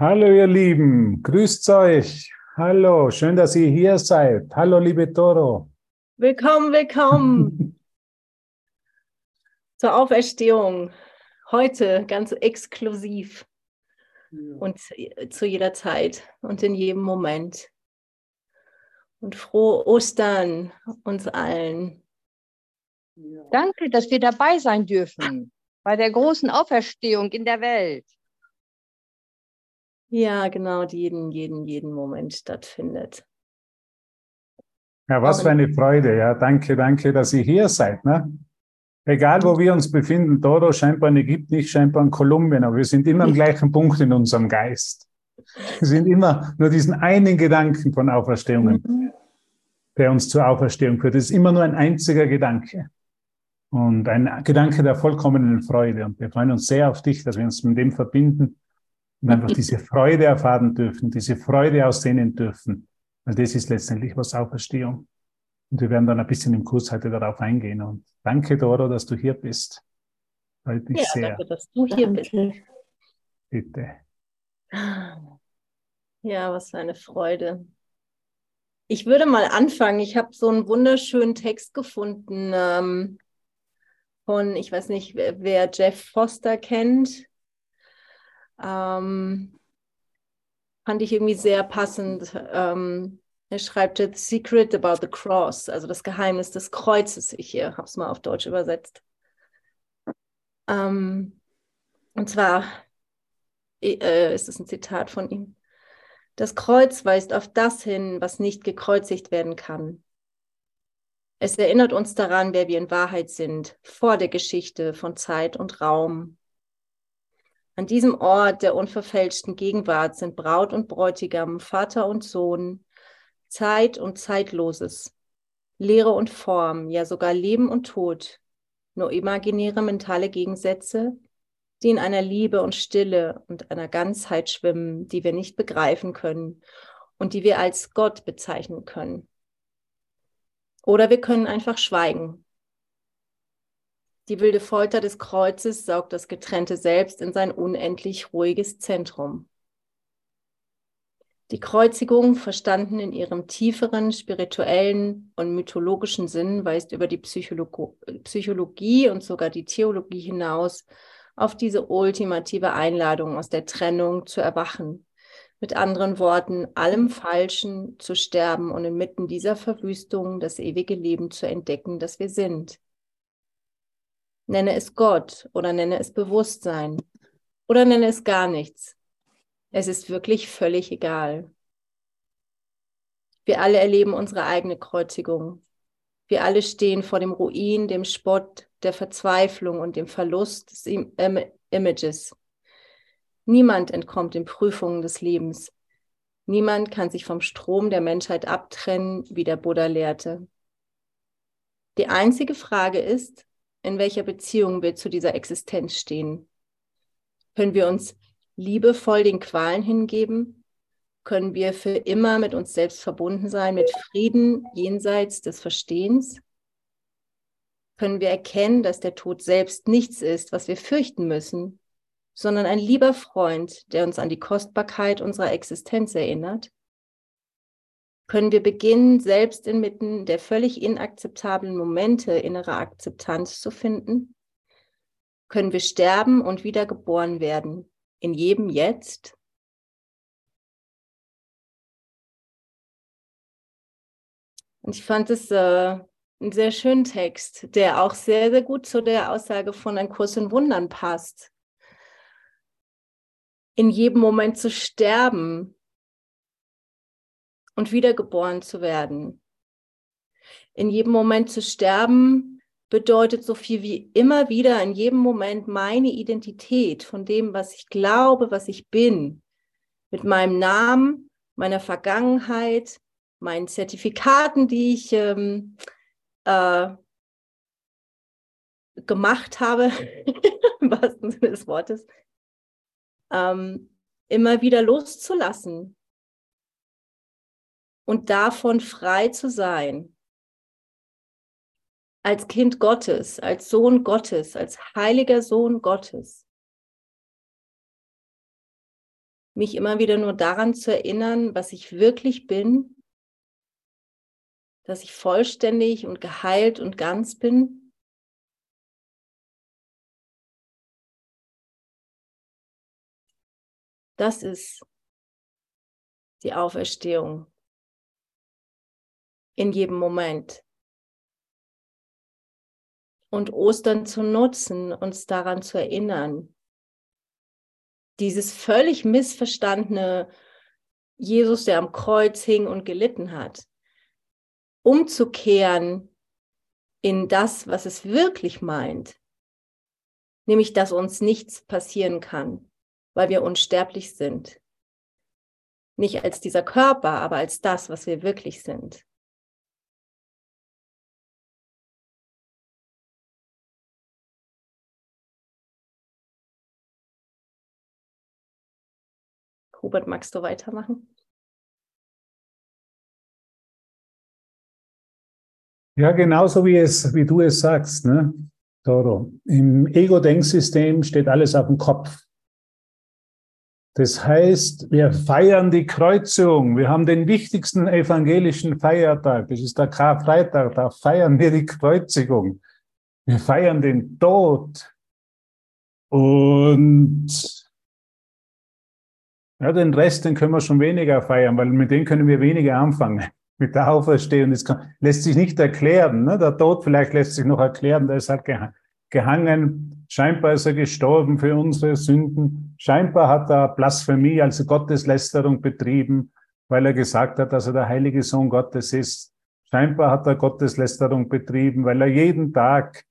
Hallo ihr Lieben, grüßt euch. Hallo, schön, dass ihr hier seid. Hallo liebe Toro. Willkommen, willkommen zur Auferstehung. Heute ganz exklusiv ja. und zu jeder Zeit und in jedem Moment. Und frohe Ostern uns allen. Ja. Danke, dass wir dabei sein dürfen bei der großen Auferstehung in der Welt. Ja, genau, die jeden, jeden, jeden Moment stattfindet. Ja, was für eine Freude. Ja, danke, danke, dass ihr hier seid. Ne? Egal, wo wir uns befinden, Dodo scheinbar in Ägypten, nicht scheinbar in Kolumbien, aber wir sind immer am gleichen Punkt in unserem Geist. Wir sind immer nur diesen einen Gedanken von Auferstehungen, mhm. der uns zur Auferstehung führt. Es ist immer nur ein einziger Gedanke und ein Gedanke der vollkommenen Freude. Und wir freuen uns sehr auf dich, dass wir uns mit dem verbinden und einfach diese Freude erfahren dürfen, diese Freude aussehnen dürfen. Weil das ist letztendlich was Auferstehung. Und wir werden dann ein bisschen im Kurs heute darauf eingehen. Und danke, Doro, dass du hier bist. Freut mich ja, sehr. Danke, dass du hier danke. bist. Bitte. Ja, was für eine Freude. Ich würde mal anfangen. Ich habe so einen wunderschönen Text gefunden ähm, von, ich weiß nicht, wer, wer Jeff Foster kennt. Ähm, fand ich irgendwie sehr passend. Ähm, er schreibt jetzt Secret about the Cross, also das Geheimnis des Kreuzes. Ich habe es mal auf Deutsch übersetzt. Ähm, und zwar äh, ist es ein Zitat von ihm. Das Kreuz weist auf das hin, was nicht gekreuzigt werden kann. Es erinnert uns daran, wer wir in Wahrheit sind, vor der Geschichte von Zeit und Raum, an diesem Ort der unverfälschten Gegenwart sind Braut und Bräutigam, Vater und Sohn, Zeit und Zeitloses, Lehre und Form, ja sogar Leben und Tod, nur imaginäre mentale Gegensätze, die in einer Liebe und Stille und einer Ganzheit schwimmen, die wir nicht begreifen können und die wir als Gott bezeichnen können. Oder wir können einfach schweigen die wilde Folter des Kreuzes saugt das getrennte Selbst in sein unendlich ruhiges Zentrum. Die Kreuzigung, verstanden in ihrem tieferen spirituellen und mythologischen Sinn, weist über die Psycholo Psychologie und sogar die Theologie hinaus auf diese ultimative Einladung aus der Trennung zu erwachen. Mit anderen Worten, allem Falschen zu sterben und inmitten dieser Verwüstung das ewige Leben zu entdecken, das wir sind. Nenne es Gott oder nenne es Bewusstsein oder nenne es gar nichts. Es ist wirklich völlig egal. Wir alle erleben unsere eigene Kreuzigung. Wir alle stehen vor dem Ruin, dem Spott, der Verzweiflung und dem Verlust des Images. Niemand entkommt den Prüfungen des Lebens. Niemand kann sich vom Strom der Menschheit abtrennen, wie der Buddha lehrte. Die einzige Frage ist, in welcher Beziehung wir zu dieser Existenz stehen. Können wir uns liebevoll den Qualen hingeben? Können wir für immer mit uns selbst verbunden sein, mit Frieden jenseits des Verstehens? Können wir erkennen, dass der Tod selbst nichts ist, was wir fürchten müssen, sondern ein lieber Freund, der uns an die Kostbarkeit unserer Existenz erinnert? Können wir beginnen, selbst inmitten der völlig inakzeptablen Momente innere Akzeptanz zu finden? Können wir sterben und wiedergeboren werden in jedem Jetzt? Und ich fand es äh, einen sehr schönen Text, der auch sehr, sehr gut zu der Aussage von Ein Kurs in Wundern passt. In jedem Moment zu sterben, und wiedergeboren zu werden. In jedem Moment zu sterben bedeutet so viel wie immer wieder in jedem Moment meine Identität von dem, was ich glaube, was ich bin, mit meinem Namen, meiner Vergangenheit, meinen Zertifikaten, die ich ähm, äh, gemacht habe, im wahrsten Sinne des Wortes, ähm, immer wieder loszulassen und davon frei zu sein. Als Kind Gottes, als Sohn Gottes, als heiliger Sohn Gottes. mich immer wieder nur daran zu erinnern, was ich wirklich bin, dass ich vollständig und geheilt und ganz bin. Das ist die Auferstehung in jedem Moment. Und Ostern zu nutzen, uns daran zu erinnern, dieses völlig missverstandene Jesus, der am Kreuz hing und gelitten hat, umzukehren in das, was es wirklich meint, nämlich dass uns nichts passieren kann, weil wir unsterblich sind. Nicht als dieser Körper, aber als das, was wir wirklich sind. Hubert, magst du weitermachen? Ja, genauso wie, es, wie du es sagst, ne? Toro. Im Ego-Denksystem steht alles auf dem Kopf. Das heißt, wir feiern die Kreuzung. Wir haben den wichtigsten evangelischen Feiertag. Das ist der Karfreitag. Da feiern wir die Kreuzigung. Wir feiern den Tod. Und ja, den Rest, den können wir schon weniger feiern, weil mit dem können wir weniger anfangen. Mit der Auferstehung. Das kann, lässt sich nicht erklären. Ne? Der Tod vielleicht lässt sich noch erklären, der ist halt gehangen. Scheinbar ist er gestorben für unsere Sünden. Scheinbar hat er Blasphemie, also Gotteslästerung betrieben, weil er gesagt hat, dass er der heilige Sohn Gottes ist. Scheinbar hat er Gotteslästerung betrieben, weil er jeden Tag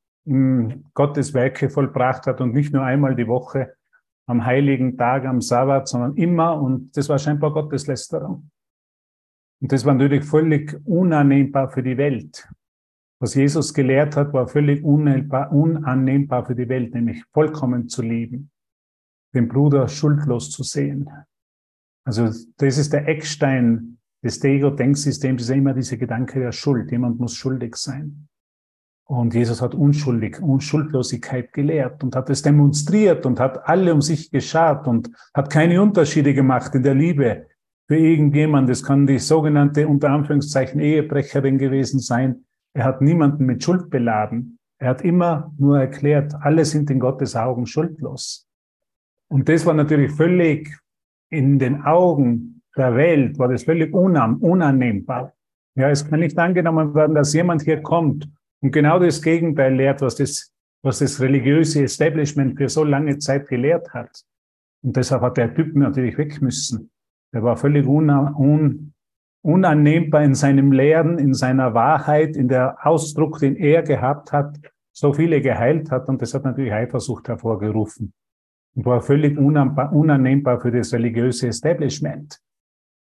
Gottes Werke vollbracht hat und nicht nur einmal die Woche am heiligen Tag, am Sabbat, sondern immer. Und das war scheinbar Gotteslästerung. Und das war natürlich völlig unannehmbar für die Welt. Was Jesus gelehrt hat, war völlig unannehmbar für die Welt, nämlich vollkommen zu lieben, den Bruder schuldlos zu sehen. Also das ist der Eckstein des Ego-Denksystems, ist immer dieser Gedanke der Schuld. Jemand muss schuldig sein. Und Jesus hat unschuldig, Unschuldlosigkeit gelehrt und hat es demonstriert und hat alle um sich geschart und hat keine Unterschiede gemacht in der Liebe für irgendjemand. Das kann die sogenannte, unter Anführungszeichen, Ehebrecherin gewesen sein. Er hat niemanden mit Schuld beladen. Er hat immer nur erklärt, alle sind in Gottes Augen schuldlos. Und das war natürlich völlig in den Augen der Welt, war das völlig unannehmbar. Ja, es kann nicht angenommen werden, dass jemand hier kommt und genau das Gegenteil lehrt, was das, was das religiöse Establishment für so lange Zeit gelehrt hat. Und deshalb hat der Typ natürlich weg müssen. Er war völlig una, un, unannehmbar in seinem Lehren, in seiner Wahrheit, in der Ausdruck, den er gehabt hat, so viele geheilt hat. Und das hat natürlich Eifersucht hervorgerufen. Und war völlig unannehmbar für das religiöse Establishment.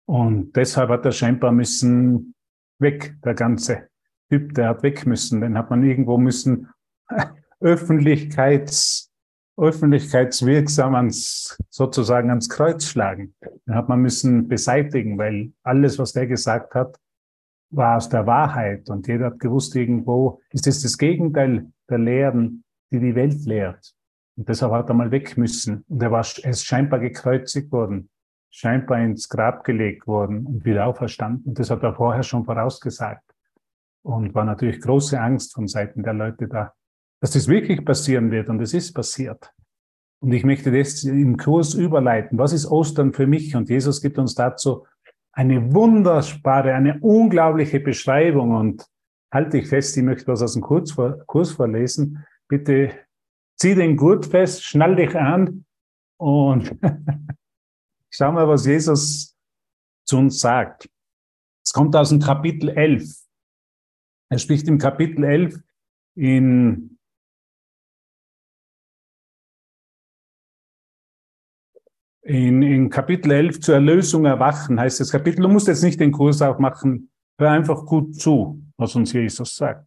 Und deshalb hat er scheinbar müssen weg, der ganze. Typ, der hat weg müssen. Den hat man irgendwo müssen Öffentlichkeits, öffentlichkeitswirksam ans, sozusagen ans Kreuz schlagen. Den hat man müssen beseitigen, weil alles, was der gesagt hat, war aus der Wahrheit. Und jeder hat gewusst, irgendwo ist es das Gegenteil der Lehren, die die Welt lehrt. Und deshalb hat er mal weg müssen. Und er war, er ist scheinbar gekreuzigt worden, scheinbar ins Grab gelegt worden und wieder auferstanden. Und das hat er vorher schon vorausgesagt. Und war natürlich große Angst von Seiten der Leute da, dass das wirklich passieren wird. Und es ist passiert. Und ich möchte das im Kurs überleiten. Was ist Ostern für mich? Und Jesus gibt uns dazu eine wunderbare, eine unglaubliche Beschreibung. Und halte ich fest, ich möchte was aus dem Kurs, vor, Kurs vorlesen. Bitte zieh den Gurt fest, schnall dich an und schau mal, was Jesus zu uns sagt. Es kommt aus dem Kapitel 11. Er spricht im Kapitel 11 in In, in Kapitel 11 zur Erlösung erwachen heißt das Kapitel. Du musst jetzt nicht den Kurs aufmachen, hör einfach gut zu, was uns Jesus sagt.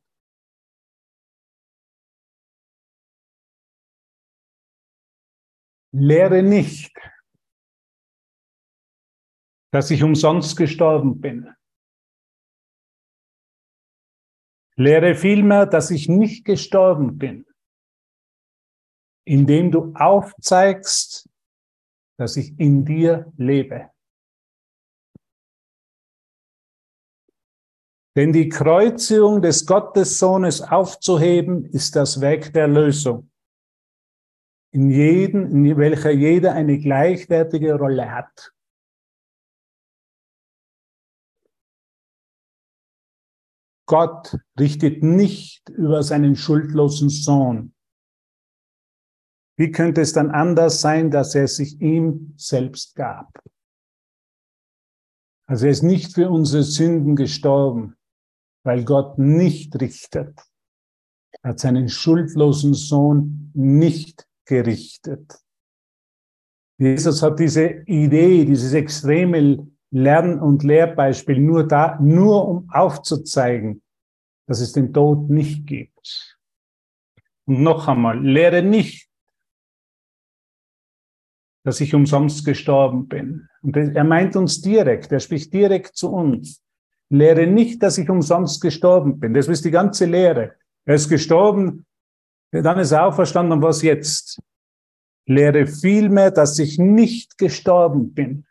Lehre nicht, dass ich umsonst gestorben bin. Lehre vielmehr, dass ich nicht gestorben bin, indem du aufzeigst, dass ich in dir lebe. Denn die Kreuzigung des Gottessohnes aufzuheben, ist das Weg der Lösung, in, jeden, in welcher jeder eine gleichwertige Rolle hat. Gott richtet nicht über seinen schuldlosen Sohn. Wie könnte es dann anders sein, dass er sich ihm selbst gab? Also er ist nicht für unsere Sünden gestorben, weil Gott nicht richtet. Er hat seinen schuldlosen Sohn nicht gerichtet. Jesus hat diese Idee, dieses extreme Lern- und Lehrbeispiel nur da, nur um aufzuzeigen, dass es den Tod nicht gibt. Und noch einmal, lehre nicht, dass ich umsonst gestorben bin. Und er meint uns direkt, er spricht direkt zu uns. Lehre nicht, dass ich umsonst gestorben bin. Das ist die ganze Lehre. Er ist gestorben, dann ist er auferstanden und was jetzt? Lehre vielmehr, dass ich nicht gestorben bin,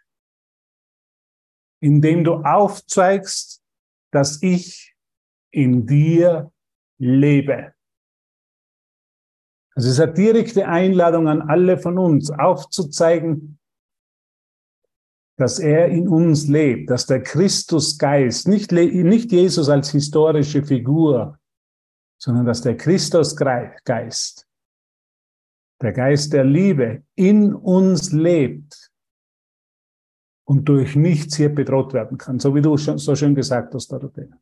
indem du aufzeigst, dass ich in dir lebe. Also es ist eine direkte Einladung an alle von uns, aufzuzeigen, dass er in uns lebt, dass der Christusgeist, nicht, nicht Jesus als historische Figur, sondern dass der Christusgeist, der Geist der Liebe in uns lebt und durch nichts hier bedroht werden kann, so wie du schon, so schön gesagt hast, Dorothea.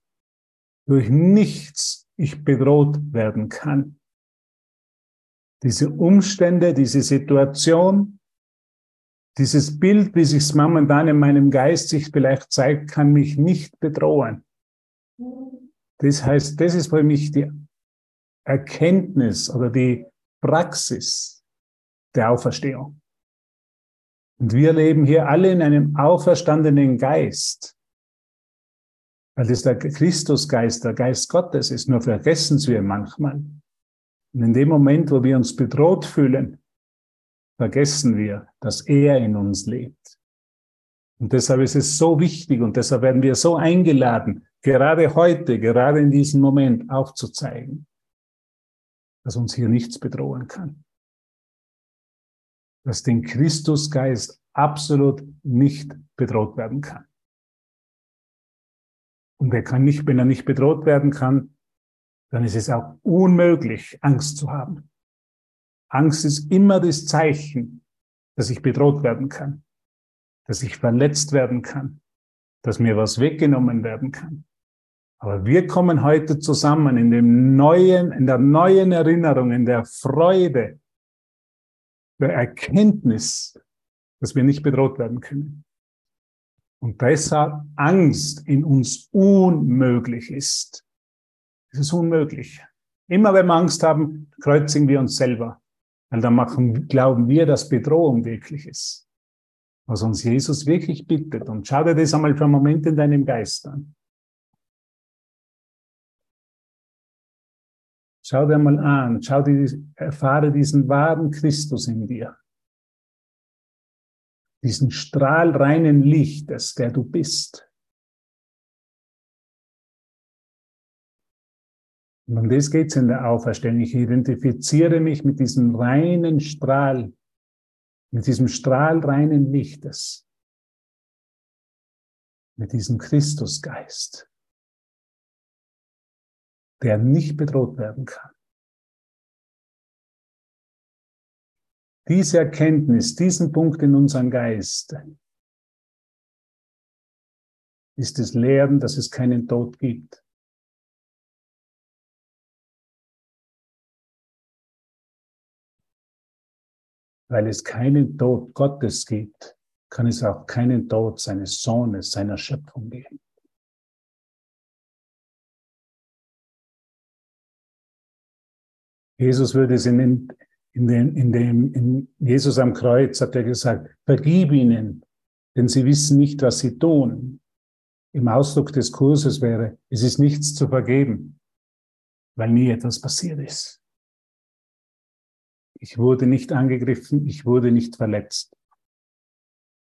Durch nichts ich bedroht werden kann. Diese Umstände, diese Situation, dieses Bild, wie sich es momentan in meinem Geist sich vielleicht zeigt, kann mich nicht bedrohen. Das heißt, das ist für mich die Erkenntnis oder die Praxis der Auferstehung. Und wir leben hier alle in einem auferstandenen Geist, weil das der Christusgeist, der Geist Gottes ist. Nur vergessen wir manchmal. Und in dem Moment, wo wir uns bedroht fühlen, vergessen wir, dass er in uns lebt. Und deshalb ist es so wichtig und deshalb werden wir so eingeladen, gerade heute, gerade in diesem Moment aufzuzeigen, dass uns hier nichts bedrohen kann. Dass den Christusgeist absolut nicht bedroht werden kann. Und er kann nicht, wenn er nicht bedroht werden kann, dann ist es auch unmöglich, Angst zu haben. Angst ist immer das Zeichen, dass ich bedroht werden kann, dass ich verletzt werden kann, dass mir was weggenommen werden kann. Aber wir kommen heute zusammen in dem neuen, in der neuen Erinnerung, in der Freude, der Erkenntnis, dass wir nicht bedroht werden können. Und deshalb Angst in uns unmöglich ist. Es ist unmöglich. Immer wenn wir Angst haben, kreuzigen wir uns selber. Weil dann machen, glauben wir, dass Bedrohung wirklich ist. Was uns Jesus wirklich bittet. Und schau dir das einmal für einen Moment in deinem Geist an. Schau dir mal an, schau dir, erfahre diesen wahren Christus in dir. Diesen strahlreinen Lichtes, der du bist. Und um das geht es in der Auferstehung. Ich identifiziere mich mit diesem reinen Strahl, mit diesem strahlreinen Lichtes, mit diesem Christusgeist, der nicht bedroht werden kann. Diese Erkenntnis, diesen Punkt in unserem Geist, ist das Lehren, dass es keinen Tod gibt. Weil es keinen Tod Gottes gibt, kann es auch keinen Tod seines Sohnes, seiner Schöpfung geben. Jesus würde es in, in, den, in dem, in Jesus am Kreuz hat er gesagt, vergib ihnen, denn sie wissen nicht, was sie tun. Im Ausdruck des Kurses wäre, es ist nichts zu vergeben, weil nie etwas passiert ist. Ich wurde nicht angegriffen, ich wurde nicht verletzt.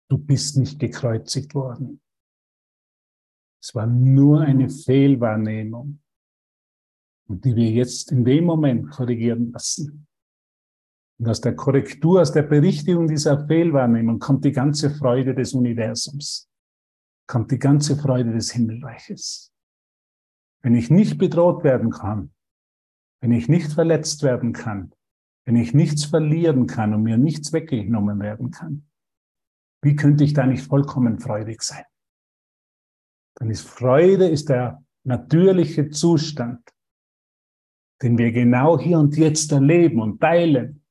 Du bist nicht gekreuzigt worden. Es war nur eine Fehlwahrnehmung, und die wir jetzt in dem Moment korrigieren lassen. Und aus der Korrektur, aus der Berichtigung dieser Fehlwahrnehmung kommt die ganze Freude des Universums, kommt die ganze Freude des Himmelreiches. Wenn ich nicht bedroht werden kann, wenn ich nicht verletzt werden kann, wenn ich nichts verlieren kann und mir nichts weggenommen werden kann, wie könnte ich da nicht vollkommen freudig sein? Dann ist Freude ist der natürliche Zustand, den wir genau hier und jetzt erleben und teilen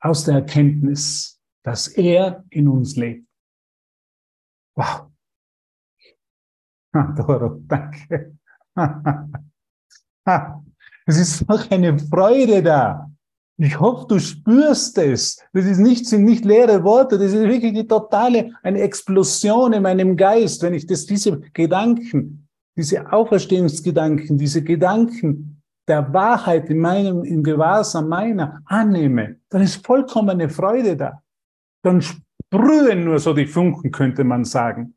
aus der Erkenntnis, dass er in uns lebt. Wow. Doro, danke. Es ist noch eine Freude da. Ich hoffe, du spürst es. Das ist nicht, sind nicht leere Worte. Das ist wirklich die totale, eine Explosion in meinem Geist, wenn ich das, diese Gedanken, diese Auferstehungsgedanken, diese Gedanken der Wahrheit in meinem, im Gewahrsam meiner annehme, dann ist vollkommene Freude da. Dann sprühen nur so die Funken, könnte man sagen.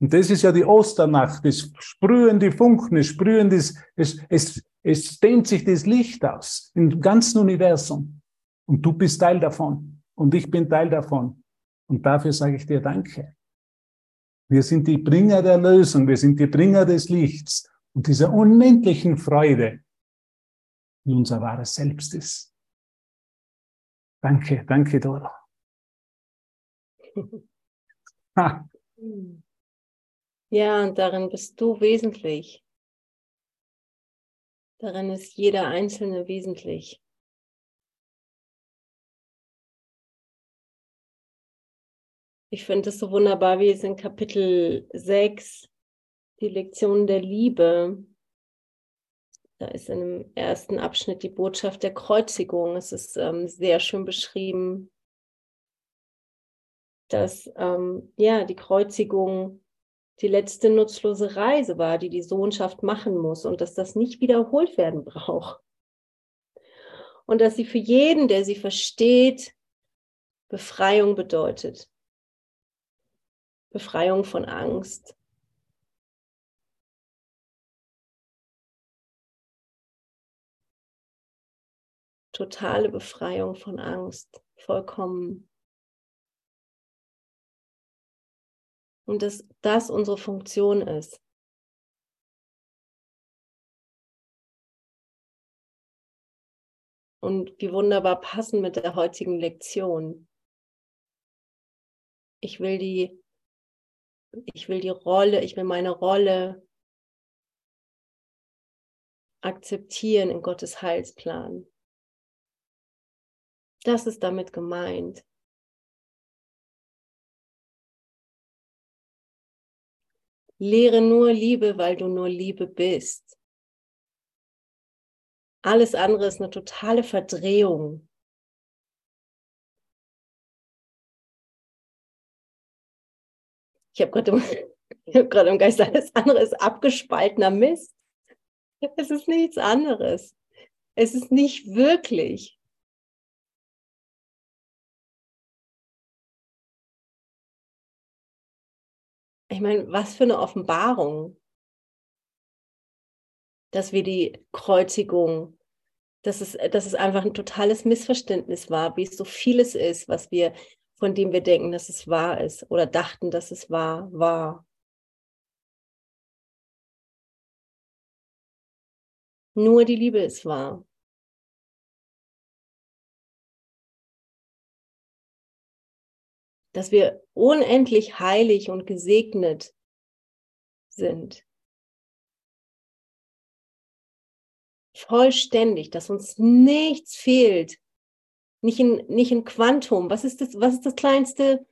Und das ist ja die Osternacht, es sprühen die Funken, es sprühen das, es, es, es dehnt sich das Licht aus im ganzen Universum. Und du bist Teil davon. Und ich bin Teil davon. Und dafür sage ich dir Danke. Wir sind die Bringer der Lösung, wir sind die Bringer des Lichts und dieser unendlichen Freude, wie unser wahres Selbst ist. Danke, danke, Dora. Ja, und darin bist du wesentlich. Darin ist jeder Einzelne wesentlich. Ich finde es so wunderbar, wie es in Kapitel 6, die Lektion der Liebe, da ist in dem ersten Abschnitt die Botschaft der Kreuzigung. Es ist ähm, sehr schön beschrieben, dass ähm, ja die Kreuzigung die letzte nutzlose Reise war, die die Sohnschaft machen muss und dass das nicht wiederholt werden braucht. Und dass sie für jeden, der sie versteht, Befreiung bedeutet. Befreiung von Angst, totale Befreiung von Angst, vollkommen. Und dass das unsere Funktion ist. Und wie wunderbar passen mit der heutigen Lektion. Ich will die, ich will die Rolle, ich will meine Rolle akzeptieren in Gottes Heilsplan. Das ist damit gemeint. Lehre nur Liebe, weil du nur Liebe bist. Alles andere ist eine totale Verdrehung. Ich habe gerade im, hab im Geist, alles andere ist abgespaltener Mist. Es ist nichts anderes. Es ist nicht wirklich. Ich meine, was für eine Offenbarung, dass wir die Kreuzigung, dass es, dass es einfach ein totales Missverständnis war, wie es so vieles ist, was wir, von dem wir denken, dass es wahr ist oder dachten, dass es wahr war. Nur die Liebe ist wahr. Dass wir unendlich heilig und gesegnet sind. Vollständig, dass uns nichts fehlt. Nicht in, nicht in Quantum. Was ist das, was ist das kleinste,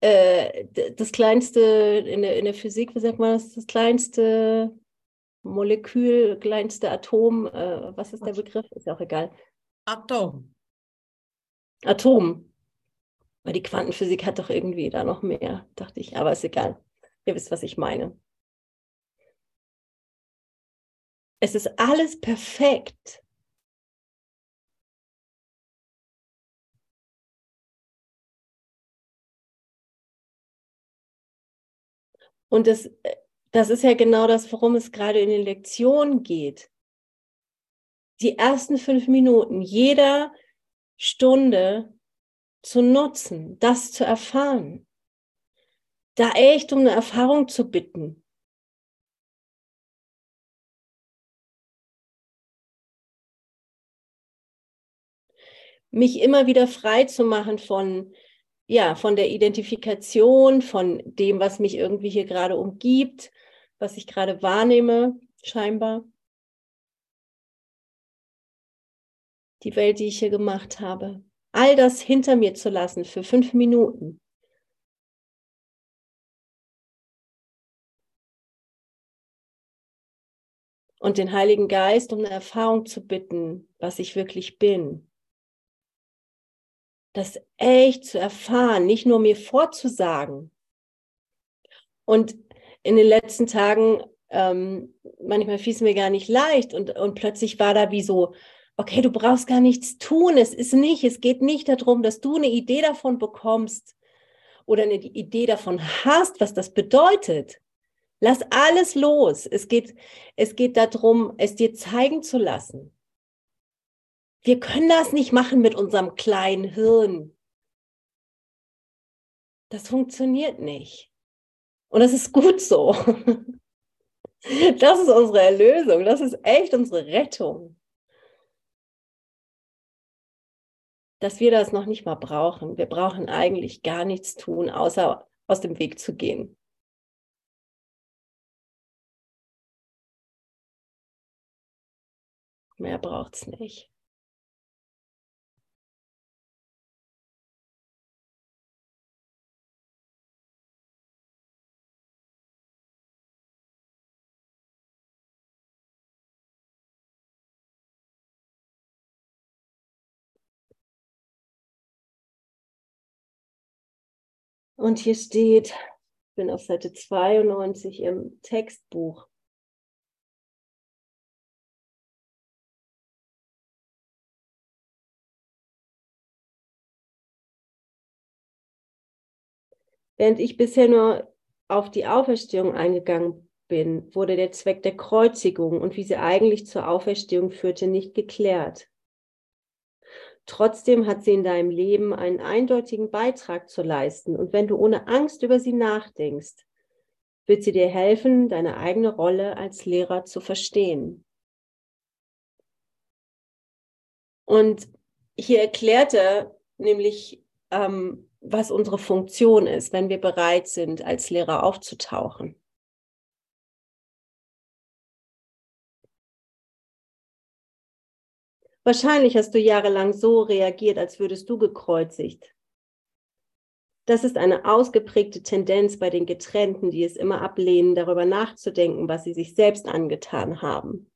äh, das kleinste in der, in der Physik, wie sagt man das, das kleinste Molekül, kleinste Atom, äh, was ist der Begriff? Ist ja auch egal. Atom. Atom. Weil die Quantenphysik hat doch irgendwie da noch mehr, dachte ich. Aber ist egal. Ihr wisst, was ich meine. Es ist alles perfekt. Und das, das ist ja genau das, worum es gerade in den Lektionen geht. Die ersten fünf Minuten jeder Stunde zu nutzen, das zu erfahren. Da echt um eine Erfahrung zu bitten. Mich immer wieder frei zu machen von ja, von der Identifikation, von dem, was mich irgendwie hier gerade umgibt, was ich gerade wahrnehme, scheinbar. Die Welt, die ich hier gemacht habe. All das hinter mir zu lassen für fünf Minuten. Und den Heiligen Geist um eine Erfahrung zu bitten, was ich wirklich bin das echt zu erfahren, nicht nur mir vorzusagen. Und in den letzten Tagen, ähm, manchmal fiel es mir gar nicht leicht und, und plötzlich war da wie so, okay, du brauchst gar nichts tun, es ist nicht, es geht nicht darum, dass du eine Idee davon bekommst oder eine Idee davon hast, was das bedeutet. Lass alles los. Es geht, es geht darum, es dir zeigen zu lassen. Wir können das nicht machen mit unserem kleinen Hirn. Das funktioniert nicht. Und das ist gut so. Das ist unsere Erlösung. Das ist echt unsere Rettung. Dass wir das noch nicht mal brauchen. Wir brauchen eigentlich gar nichts tun, außer aus dem Weg zu gehen. Mehr braucht es nicht. Und hier steht, ich bin auf Seite 92 im Textbuch. Während ich bisher nur auf die Auferstehung eingegangen bin, wurde der Zweck der Kreuzigung und wie sie eigentlich zur Auferstehung führte, nicht geklärt. Trotzdem hat sie in deinem Leben einen eindeutigen Beitrag zu leisten. Und wenn du ohne Angst über sie nachdenkst, wird sie dir helfen, deine eigene Rolle als Lehrer zu verstehen. Und hier erklärt er nämlich, ähm, was unsere Funktion ist, wenn wir bereit sind, als Lehrer aufzutauchen. Wahrscheinlich hast du jahrelang so reagiert, als würdest du gekreuzigt. Das ist eine ausgeprägte Tendenz bei den Getrennten, die es immer ablehnen, darüber nachzudenken, was sie sich selbst angetan haben.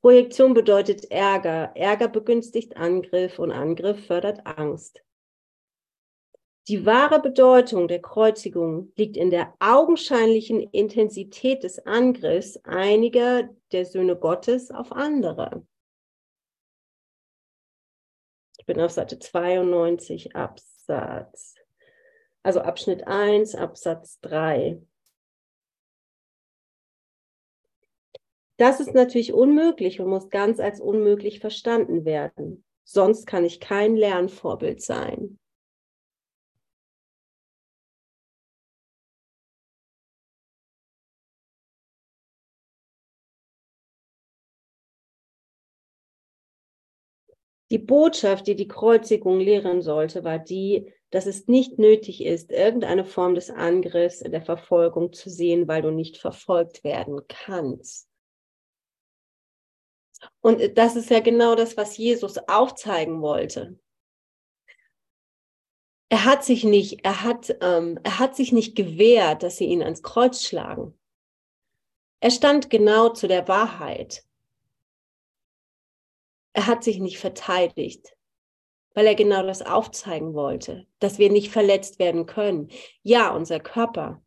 Projektion bedeutet Ärger. Ärger begünstigt Angriff und Angriff fördert Angst. Die wahre Bedeutung der Kreuzigung liegt in der augenscheinlichen Intensität des Angriffs einiger der Söhne Gottes auf andere. Ich bin auf Seite 92, Absatz, also Abschnitt 1, Absatz 3. Das ist natürlich unmöglich und muss ganz als unmöglich verstanden werden. Sonst kann ich kein Lernvorbild sein. Die Botschaft, die die Kreuzigung lehren sollte, war die, dass es nicht nötig ist, irgendeine Form des Angriffs in der Verfolgung zu sehen, weil du nicht verfolgt werden kannst. Und das ist ja genau das, was Jesus aufzeigen wollte. Er hat sich nicht, er hat, ähm, er hat sich nicht gewehrt, dass sie ihn ans Kreuz schlagen. Er stand genau zu der Wahrheit. Er hat sich nicht verteidigt, weil er genau das aufzeigen wollte, dass wir nicht verletzt werden können. Ja, unser Körper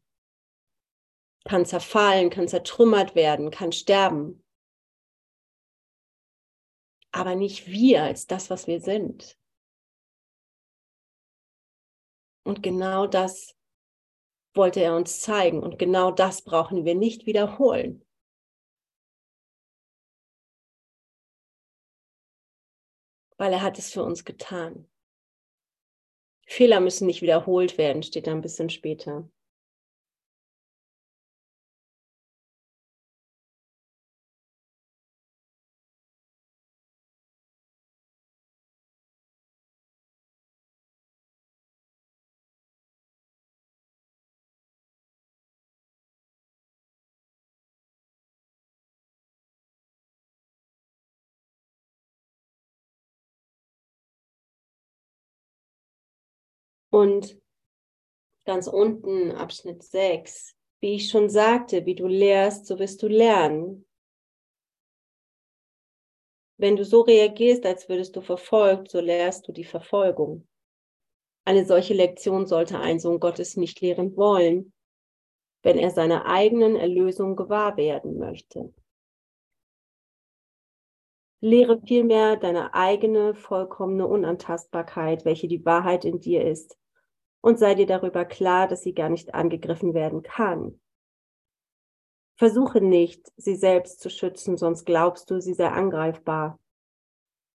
kann zerfallen, kann zertrümmert werden, kann sterben. Aber nicht wir als das, was wir sind. Und genau das wollte er uns zeigen. Und genau das brauchen wir nicht wiederholen. Weil er hat es für uns getan. Fehler müssen nicht wiederholt werden, steht da ein bisschen später. Und ganz unten, Abschnitt 6, wie ich schon sagte, wie du lehrst, so wirst du lernen. Wenn du so reagierst, als würdest du verfolgt, so lehrst du die Verfolgung. Eine solche Lektion sollte ein Sohn Gottes nicht lehren wollen, wenn er seiner eigenen Erlösung gewahr werden möchte. Lehre vielmehr deine eigene vollkommene Unantastbarkeit, welche die Wahrheit in dir ist, und sei dir darüber klar, dass sie gar nicht angegriffen werden kann. Versuche nicht, sie selbst zu schützen, sonst glaubst du, sie sei angreifbar.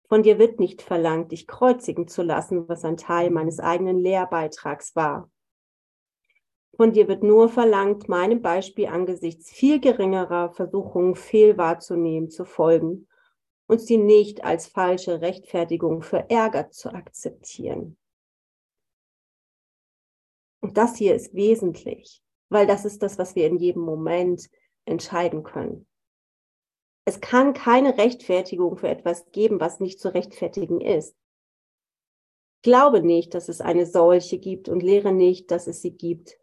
Von dir wird nicht verlangt, dich kreuzigen zu lassen, was ein Teil meines eigenen Lehrbeitrags war. Von dir wird nur verlangt, meinem Beispiel angesichts viel geringerer Versuchungen fehl wahrzunehmen, zu folgen und sie nicht als falsche Rechtfertigung für Ärger zu akzeptieren. Und das hier ist wesentlich, weil das ist das, was wir in jedem Moment entscheiden können. Es kann keine Rechtfertigung für etwas geben, was nicht zu rechtfertigen ist. Glaube nicht, dass es eine solche gibt und lehre nicht, dass es sie gibt.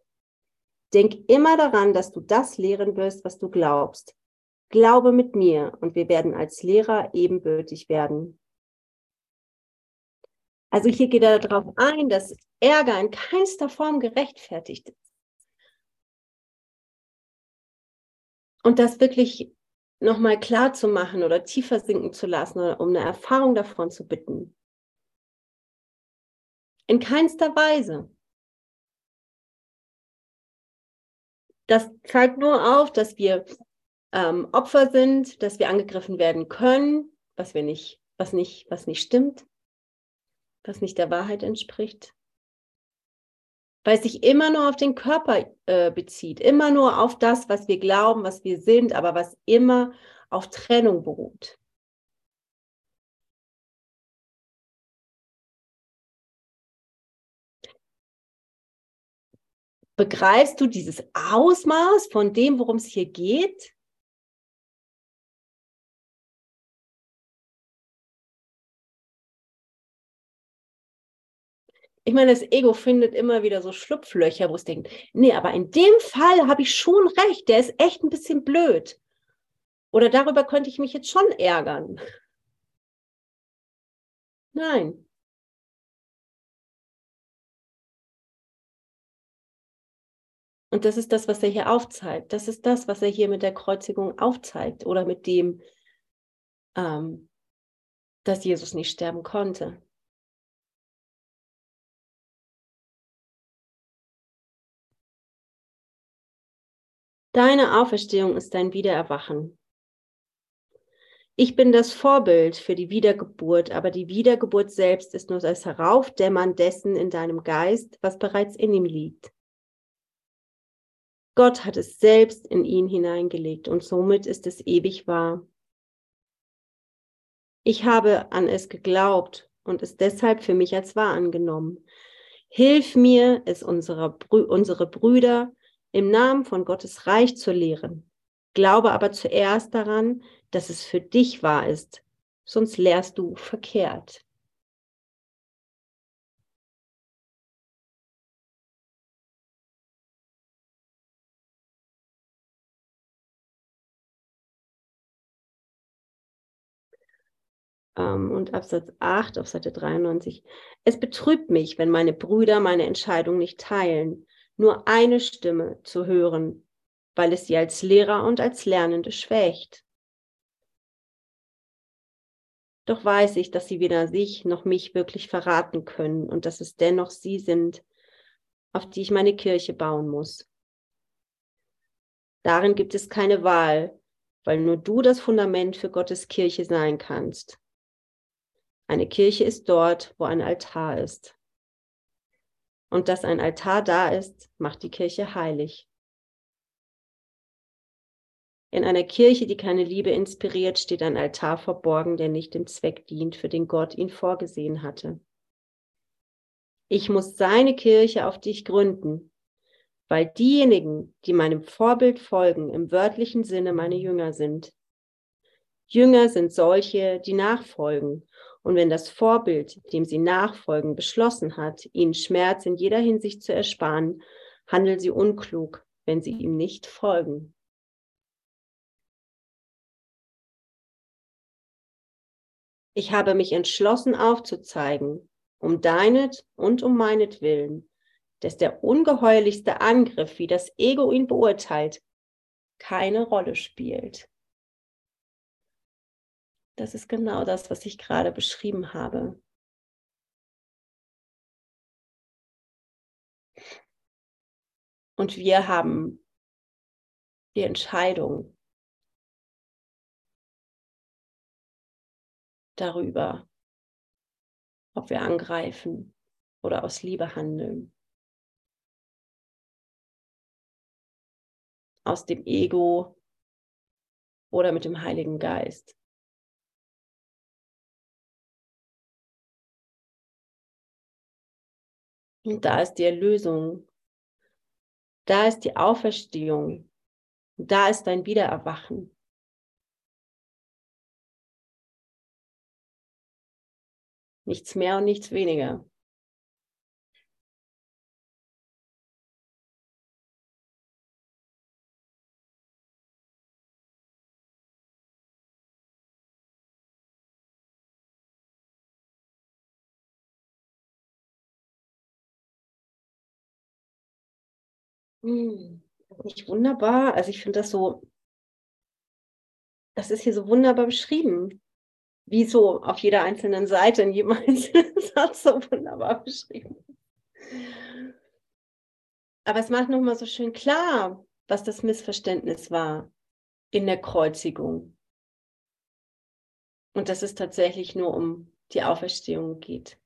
Denk immer daran, dass du das lehren wirst, was du glaubst. Glaube mit mir und wir werden als Lehrer ebenbürtig werden. Also hier geht er darauf ein, dass Ärger in keinster Form gerechtfertigt ist. Und das wirklich nochmal klar zu machen oder tiefer sinken zu lassen oder um eine Erfahrung davon zu bitten. In keinster Weise. Das zeigt nur auf, dass wir ähm, Opfer sind, dass wir angegriffen werden können, was wir nicht, was nicht, was nicht stimmt was nicht der Wahrheit entspricht. Weil es sich immer nur auf den Körper äh, bezieht, immer nur auf das, was wir glauben, was wir sind, aber was immer auf Trennung beruht. Begreifst du dieses Ausmaß von dem, worum es hier geht? Ich meine, das Ego findet immer wieder so Schlupflöcher, wo es denkt, nee, aber in dem Fall habe ich schon recht, der ist echt ein bisschen blöd. Oder darüber könnte ich mich jetzt schon ärgern. Nein. Und das ist das, was er hier aufzeigt. Das ist das, was er hier mit der Kreuzigung aufzeigt oder mit dem, ähm, dass Jesus nicht sterben konnte. Deine Auferstehung ist dein Wiedererwachen. Ich bin das Vorbild für die Wiedergeburt, aber die Wiedergeburt selbst ist nur das Heraufdämmern dessen in deinem Geist, was bereits in ihm liegt. Gott hat es selbst in ihn hineingelegt und somit ist es ewig wahr. Ich habe an es geglaubt und es deshalb für mich als wahr angenommen. Hilf mir, es unsere, unsere Brüder im Namen von Gottes Reich zu lehren. Glaube aber zuerst daran, dass es für dich wahr ist, sonst lehrst du verkehrt. Ähm, und Absatz 8 auf Seite 93. Es betrübt mich, wenn meine Brüder meine Entscheidung nicht teilen nur eine Stimme zu hören, weil es sie als Lehrer und als Lernende schwächt. Doch weiß ich, dass sie weder sich noch mich wirklich verraten können und dass es dennoch sie sind, auf die ich meine Kirche bauen muss. Darin gibt es keine Wahl, weil nur du das Fundament für Gottes Kirche sein kannst. Eine Kirche ist dort, wo ein Altar ist. Und dass ein Altar da ist, macht die Kirche heilig. In einer Kirche, die keine Liebe inspiriert, steht ein Altar verborgen, der nicht dem Zweck dient, für den Gott ihn vorgesehen hatte. Ich muss seine Kirche auf dich gründen, weil diejenigen, die meinem Vorbild folgen, im wörtlichen Sinne meine Jünger sind. Jünger sind solche, die nachfolgen. Und wenn das Vorbild, dem sie nachfolgen, beschlossen hat, ihnen Schmerz in jeder Hinsicht zu ersparen, handeln sie unklug, wenn sie ihm nicht folgen. Ich habe mich entschlossen aufzuzeigen, um deinet und um meinetwillen, dass der ungeheuerlichste Angriff, wie das Ego ihn beurteilt, keine Rolle spielt. Das ist genau das, was ich gerade beschrieben habe. Und wir haben die Entscheidung darüber, ob wir angreifen oder aus Liebe handeln. Aus dem Ego oder mit dem Heiligen Geist. Und da ist die Erlösung. Da ist die Auferstehung. Da ist dein Wiedererwachen. Nichts mehr und nichts weniger. Hm, nicht wunderbar. Also ich finde das so, das ist hier so wunderbar beschrieben wie so auf jeder einzelnen Seite in jedem einzelnen Satz so wunderbar beschrieben. Aber es macht nochmal so schön klar, was das Missverständnis war in der Kreuzigung. Und dass es tatsächlich nur um die Auferstehung geht.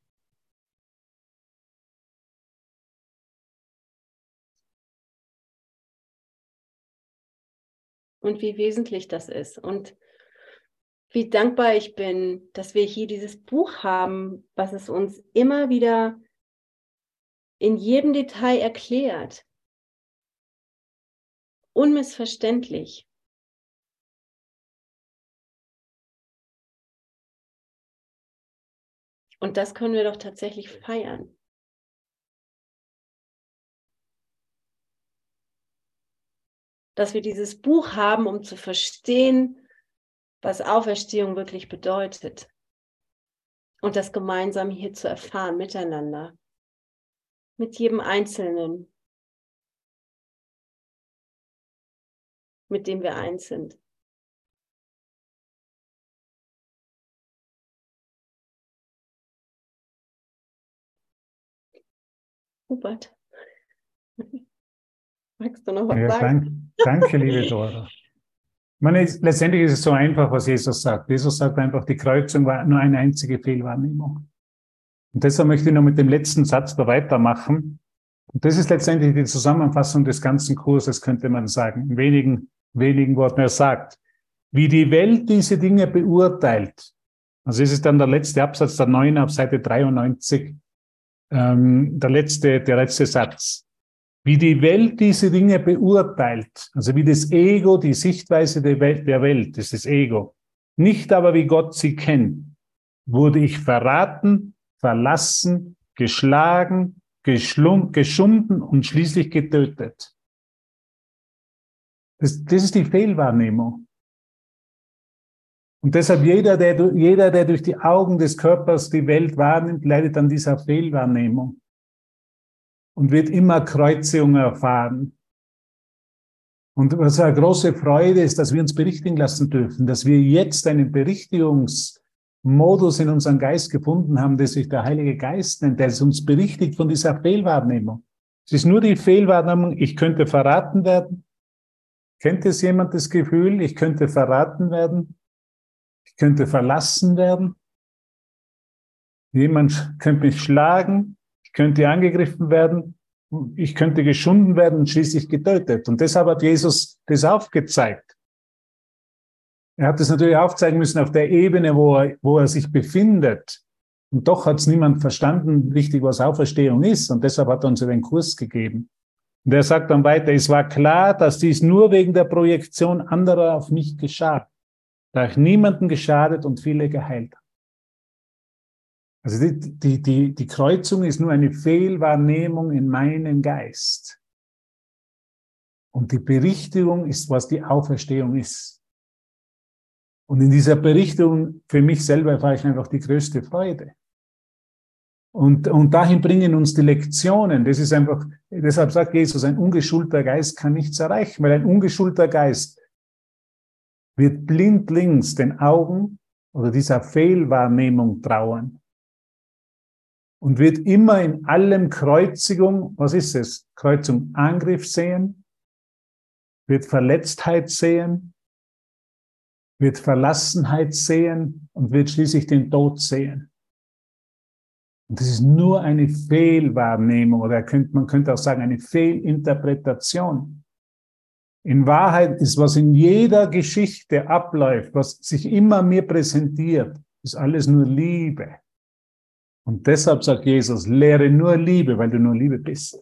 Und wie wesentlich das ist. Und wie dankbar ich bin, dass wir hier dieses Buch haben, was es uns immer wieder in jedem Detail erklärt. Unmissverständlich. Und das können wir doch tatsächlich feiern. Dass wir dieses Buch haben, um zu verstehen, was Auferstehung wirklich bedeutet. Und das gemeinsam hier zu erfahren, miteinander, mit jedem Einzelnen, mit dem wir eins sind. Hubert, magst du noch was ja, sagen? Danke, danke liebe Dora. Ich meine, letztendlich ist es so einfach, was Jesus sagt. Jesus sagt einfach, die Kreuzung war nur eine einzige Fehlwahrnehmung. Und deshalb möchte ich noch mit dem letzten Satz da weitermachen. Und das ist letztendlich die Zusammenfassung des ganzen Kurses, könnte man sagen, in wenigen, wenigen Worten. Er sagt, wie die Welt diese Dinge beurteilt. Also es ist dann der letzte Absatz, der 9 auf Seite 93, ähm, der letzte, der letzte Satz wie die Welt diese Dinge beurteilt, also wie das Ego die Sichtweise der Welt, der Welt ist das Ego, nicht aber wie Gott sie kennt, wurde ich verraten, verlassen, geschlagen, geschunden und schließlich getötet. Das, das ist die Fehlwahrnehmung. Und deshalb jeder der, jeder, der durch die Augen des Körpers die Welt wahrnimmt, leidet an dieser Fehlwahrnehmung und wird immer Kreuzigung erfahren. Und was eine große Freude ist, dass wir uns berichtigen lassen dürfen, dass wir jetzt einen Berichtigungsmodus in unserem Geist gefunden haben, der sich der Heilige Geist nennt, der uns berichtigt von dieser Fehlwahrnehmung. Es ist nur die Fehlwahrnehmung, ich könnte verraten werden. Kennt es jemand das Gefühl, ich könnte verraten werden? Ich könnte verlassen werden? Jemand könnte mich schlagen, ich könnte angegriffen werden, ich könnte geschunden werden und schließlich getötet. Und deshalb hat Jesus das aufgezeigt. Er hat es natürlich aufzeigen müssen auf der Ebene, wo er, wo er sich befindet. Und doch hat es niemand verstanden, richtig, was Auferstehung ist. Und deshalb hat er uns einen Kurs gegeben. Und er sagt dann weiter, es war klar, dass dies nur wegen der Projektion anderer auf mich geschah, da ich niemanden geschadet und viele geheilt habe. Also die, die, die, die Kreuzung ist nur eine Fehlwahrnehmung in meinem Geist. Und die Berichtigung ist, was die Auferstehung ist. Und in dieser Berichtigung für mich selber erfahre ich einfach die größte Freude. Und, und dahin bringen uns die Lektionen. Das ist einfach, deshalb sagt Jesus, ein ungeschulter Geist kann nichts erreichen, weil ein ungeschulter Geist wird blindlings den Augen oder dieser Fehlwahrnehmung trauern und wird immer in allem Kreuzigung, was ist es? Kreuzung Angriff sehen, wird Verletztheit sehen, wird Verlassenheit sehen und wird schließlich den Tod sehen. Und das ist nur eine Fehlwahrnehmung oder man könnte auch sagen eine Fehlinterpretation. In Wahrheit ist, was in jeder Geschichte abläuft, was sich immer mir präsentiert, ist alles nur Liebe. Und deshalb sagt Jesus, lehre nur Liebe, weil du nur Liebe bist.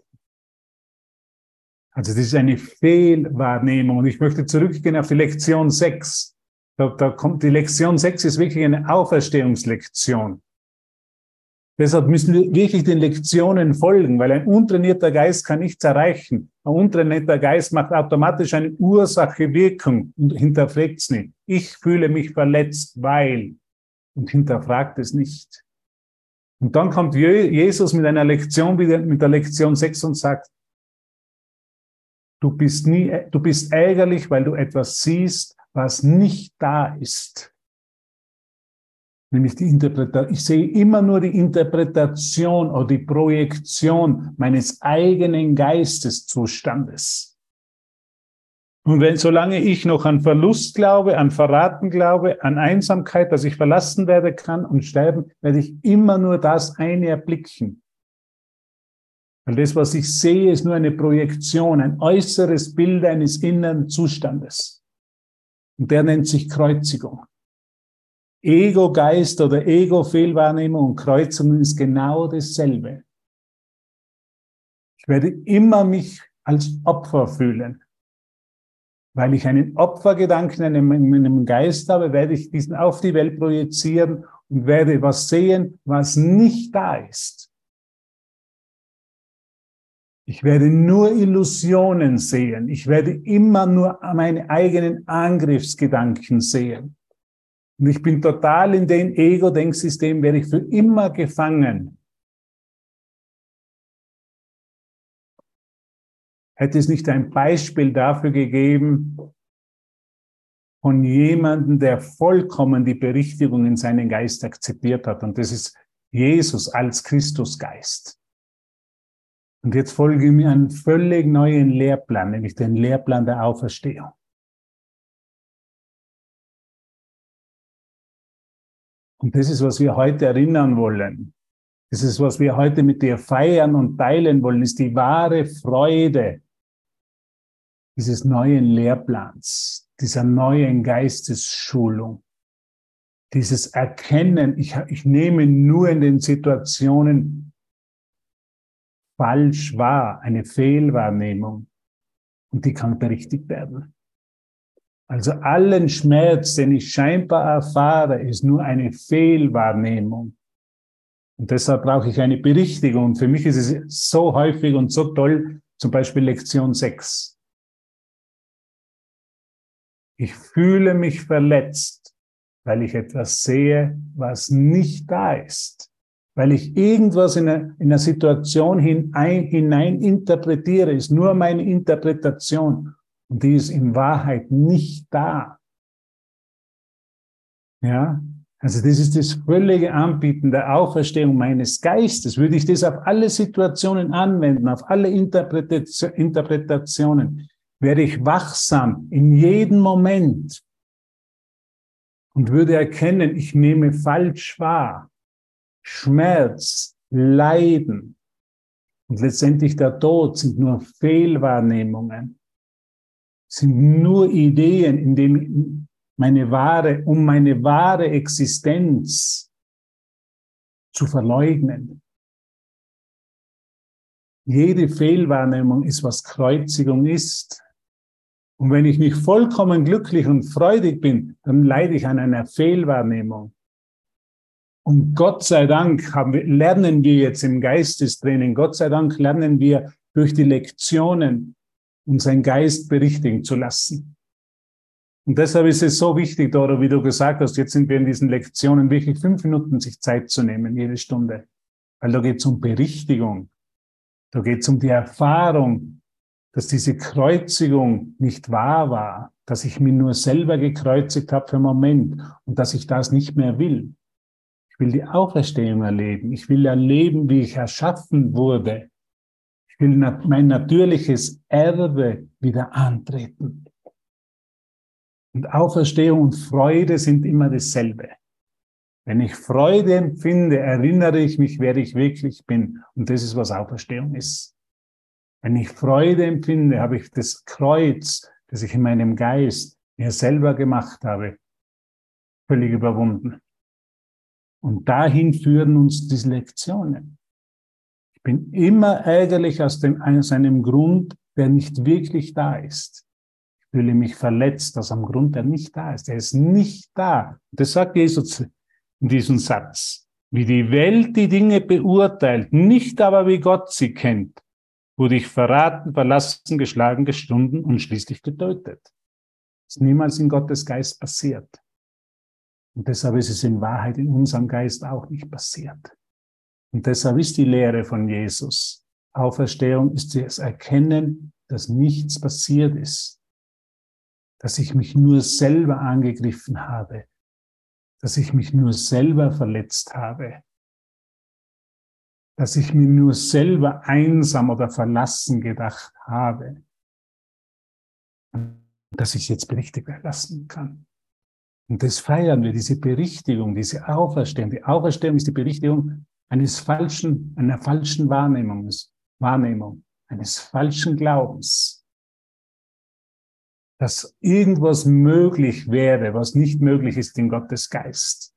Also das ist eine Fehlwahrnehmung. Und ich möchte zurückgehen auf die Lektion 6. Da, da kommt die Lektion 6 ist wirklich eine Auferstehungslektion. Deshalb müssen wir wirklich den Lektionen folgen, weil ein untrainierter Geist kann nichts erreichen. Ein untrainierter Geist macht automatisch eine Ursache-Wirkung und hinterfragt es nicht. Ich fühle mich verletzt, weil und hinterfragt es nicht. Und dann kommt Jesus mit einer Lektion, mit der Lektion 6 und sagt, du bist nie, du bist ärgerlich, weil du etwas siehst, was nicht da ist. Nämlich die Interpretation. Ich sehe immer nur die Interpretation oder die Projektion meines eigenen Geisteszustandes. Und wenn, solange ich noch an Verlust glaube, an Verraten glaube, an Einsamkeit, dass ich verlassen werde kann und sterben, werde ich immer nur das eine erblicken. Weil das, was ich sehe, ist nur eine Projektion, ein äußeres Bild eines inneren Zustandes. Und der nennt sich Kreuzigung. Ego-Geist oder Ego-Fehlwahrnehmung und Kreuzung ist genau dasselbe. Ich werde immer mich als Opfer fühlen. Weil ich einen Opfergedanken in meinem Geist habe, werde ich diesen auf die Welt projizieren und werde was sehen, was nicht da ist. Ich werde nur Illusionen sehen. Ich werde immer nur meine eigenen Angriffsgedanken sehen. Und ich bin total in dem Ego-Denksystem, werde ich für immer gefangen. Hätte es nicht ein Beispiel dafür gegeben von jemandem, der vollkommen die Berichtigung in seinen Geist akzeptiert hat. Und das ist Jesus als Christusgeist. Und jetzt folge mir einen völlig neuen Lehrplan, nämlich den Lehrplan der Auferstehung. Und das ist, was wir heute erinnern wollen. Das ist, was wir heute mit dir feiern und teilen wollen, ist die wahre Freude dieses neuen Lehrplans, dieser neuen Geistesschulung, dieses Erkennen, ich, ich nehme nur in den Situationen falsch wahr, eine Fehlwahrnehmung und die kann berichtigt werden. Also allen Schmerz, den ich scheinbar erfahre, ist nur eine Fehlwahrnehmung. Und deshalb brauche ich eine Berichtigung. Für mich ist es so häufig und so toll, zum Beispiel Lektion 6. Ich fühle mich verletzt, weil ich etwas sehe, was nicht da ist. Weil ich irgendwas in einer, in einer Situation hinein, hinein interpretiere, ist nur meine Interpretation. Und die ist in Wahrheit nicht da. Ja, Also das ist das völlige Anbieten der Auferstehung meines Geistes. Würde ich das auf alle Situationen anwenden, auf alle Interpretationen, wäre ich wachsam in jedem Moment und würde erkennen, ich nehme falsch wahr. Schmerz, Leiden und letztendlich der Tod sind nur Fehlwahrnehmungen, sind nur Ideen, in denen meine wahre, um meine wahre Existenz zu verleugnen. Jede Fehlwahrnehmung ist, was Kreuzigung ist. Und wenn ich nicht vollkommen glücklich und freudig bin, dann leide ich an einer Fehlwahrnehmung. Und Gott sei Dank haben wir, lernen wir jetzt im Geistestraining, Gott sei Dank lernen wir durch die Lektionen, unseren Geist berichtigen zu lassen. Und deshalb ist es so wichtig, Doro, wie du gesagt hast, jetzt sind wir in diesen Lektionen, wirklich fünf Minuten sich Zeit zu nehmen, jede Stunde. Weil da geht es um Berichtigung. Da geht es um die Erfahrung, dass diese Kreuzigung nicht wahr war, dass ich mich nur selber gekreuzigt habe für einen Moment und dass ich das nicht mehr will. Ich will die Auferstehung erleben. Ich will erleben, wie ich erschaffen wurde. Ich will mein natürliches Erbe wieder antreten. Und Auferstehung und Freude sind immer dasselbe. Wenn ich Freude empfinde, erinnere ich mich, wer ich wirklich bin. Und das ist, was Auferstehung ist. Wenn ich Freude empfinde, habe ich das Kreuz, das ich in meinem Geist mir selber gemacht habe, völlig überwunden. Und dahin führen uns diese Lektionen. Ich bin immer ärgerlich aus, dem, aus einem Grund, der nicht wirklich da ist. Ich fühle mich verletzt aus einem Grund, der nicht da ist. Er ist nicht da. Das sagt Jesus in diesem Satz. Wie die Welt die Dinge beurteilt, nicht aber wie Gott sie kennt wurde ich verraten, verlassen, geschlagen, gestunden und schließlich getötet. Das ist niemals in Gottes Geist passiert. Und deshalb ist es in Wahrheit in unserem Geist auch nicht passiert. Und deshalb ist die Lehre von Jesus. Auferstehung ist das Erkennen, dass nichts passiert ist. Dass ich mich nur selber angegriffen habe. Dass ich mich nur selber verletzt habe dass ich mir nur selber einsam oder verlassen gedacht habe, dass ich jetzt berichtigt lassen kann. Und das feiern wir, diese Berichtigung, diese Auferstehung. Die Auferstehung ist die Berichtigung eines falschen, einer falschen Wahrnehmung, Wahrnehmung, eines falschen Glaubens, dass irgendwas möglich wäre, was nicht möglich ist in Gottes Geist.